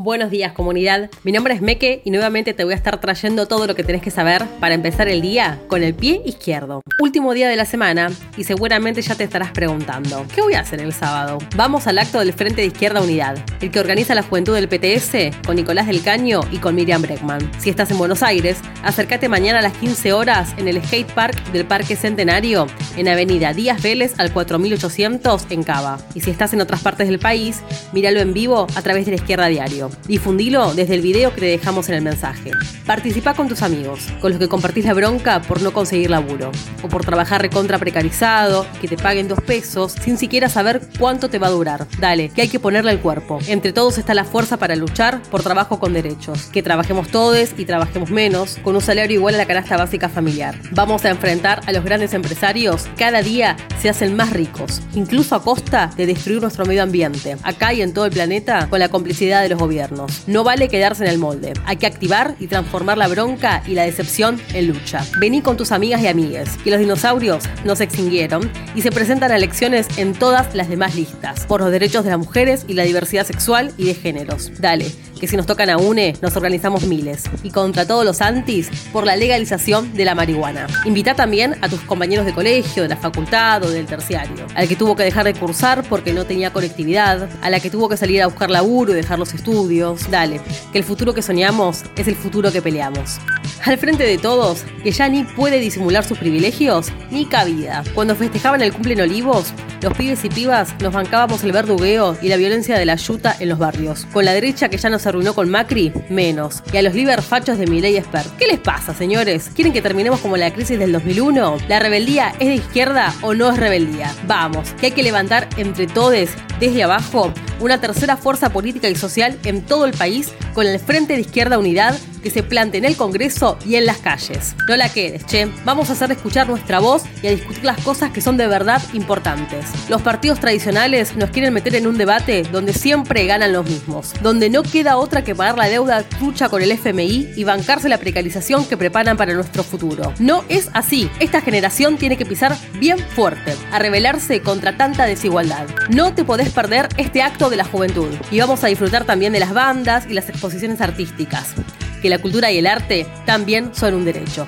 Buenos días comunidad, mi nombre es Meke y nuevamente te voy a estar trayendo todo lo que tenés que saber para empezar el día con el pie izquierdo. Último día de la semana y seguramente ya te estarás preguntando, ¿qué voy a hacer el sábado? Vamos al acto del Frente de Izquierda Unidad, el que organiza la juventud del PTS con Nicolás del Caño y con Miriam Breckman. Si estás en Buenos Aires, acércate mañana a las 15 horas en el skate park del Parque Centenario en Avenida Díaz Vélez al 4800 en Cava. Y si estás en otras partes del país, míralo en vivo a través de la Izquierda Diario. Difundilo desde el video que te dejamos en el mensaje. Participa con tus amigos, con los que compartís la bronca por no conseguir laburo, o por trabajar recontra precarizado, que te paguen dos pesos, sin siquiera saber cuánto te va a durar. Dale, que hay que ponerle el cuerpo. Entre todos está la fuerza para luchar por trabajo con derechos. Que trabajemos todos y trabajemos menos, con un salario igual a la canasta básica familiar. Vamos a enfrentar a los grandes empresarios. Cada día se hacen más ricos, incluso a costa de destruir nuestro medio ambiente. Acá y en todo el planeta, con la complicidad de los gobiernos. No vale quedarse en el molde. Hay que activar y transformar la bronca y la decepción en lucha. Vení con tus amigas y amigues, que los dinosaurios no se extinguieron y se presentan a elecciones en todas las demás listas, por los derechos de las mujeres y la diversidad sexual y de géneros. Dale, que si nos tocan a UNE, nos organizamos miles. Y contra todos los antis, por la legalización de la marihuana. Invita también a tus compañeros de colegio, de la facultad o del terciario. Al que tuvo que dejar de cursar porque no tenía conectividad. A la que tuvo que salir a buscar laburo y dejar los estudios. Dale, que el futuro que soñamos es el futuro que peleamos. Al frente de todos, que ya ni puede disimular sus privilegios ni cabida. Cuando festejaban el cumple en Olivos, los pibes y pibas nos bancábamos el verdugueo y la violencia de la yuta en los barrios. Con la derecha que ya nos arruinó con Macri, menos. Y a los liberfachos de Milei Expert. ¿Qué les pasa, señores? ¿Quieren que terminemos como la crisis del 2001? ¿La rebeldía es de izquierda o no es rebeldía? Vamos, que hay que levantar entre todos, desde abajo, una tercera fuerza política y social en todo el país con el Frente de Izquierda Unidad que se plante en el Congreso y en las calles. No la quedes, che. Vamos a hacer escuchar nuestra voz y a discutir las cosas que son de verdad importantes. Los partidos tradicionales nos quieren meter en un debate donde siempre ganan los mismos, donde no queda otra que pagar la deuda trucha con el FMI y bancarse la precarización que preparan para nuestro futuro. No es así. Esta generación tiene que pisar bien fuerte, a rebelarse contra tanta desigualdad. No te podés perder este acto de la juventud. Y vamos a disfrutar también de las bandas y las exposiciones artísticas, que la cultura y el arte también son un derecho.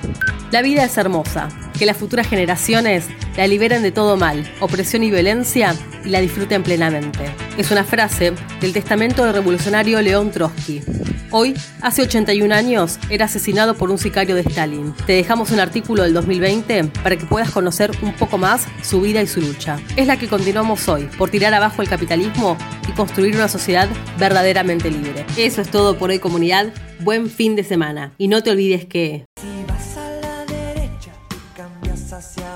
La vida es hermosa, que las futuras generaciones la liberen de todo mal, opresión y violencia y la disfruten plenamente. Es una frase del testamento del revolucionario León Trotsky. Hoy, hace 81 años, era asesinado por un sicario de Stalin. Te dejamos un artículo del 2020 para que puedas conocer un poco más su vida y su lucha. Es la que continuamos hoy, por tirar abajo el capitalismo y construir una sociedad verdaderamente libre. Eso es todo por hoy comunidad. Buen fin de semana. Y no te olvides que... Si vas a la derecha, cambias hacia